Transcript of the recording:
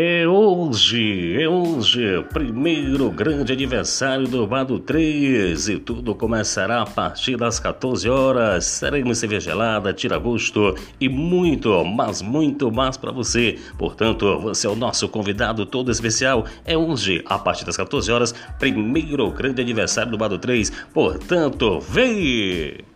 É hoje, é hoje, primeiro grande aniversário do Bado 3 e tudo começará a partir das 14 horas. Seremos cerveja gelada, tira gosto e muito, mas muito mais para você. Portanto, você é o nosso convidado todo especial. É hoje, a partir das 14 horas, primeiro grande aniversário do Bado 3. Portanto, vem!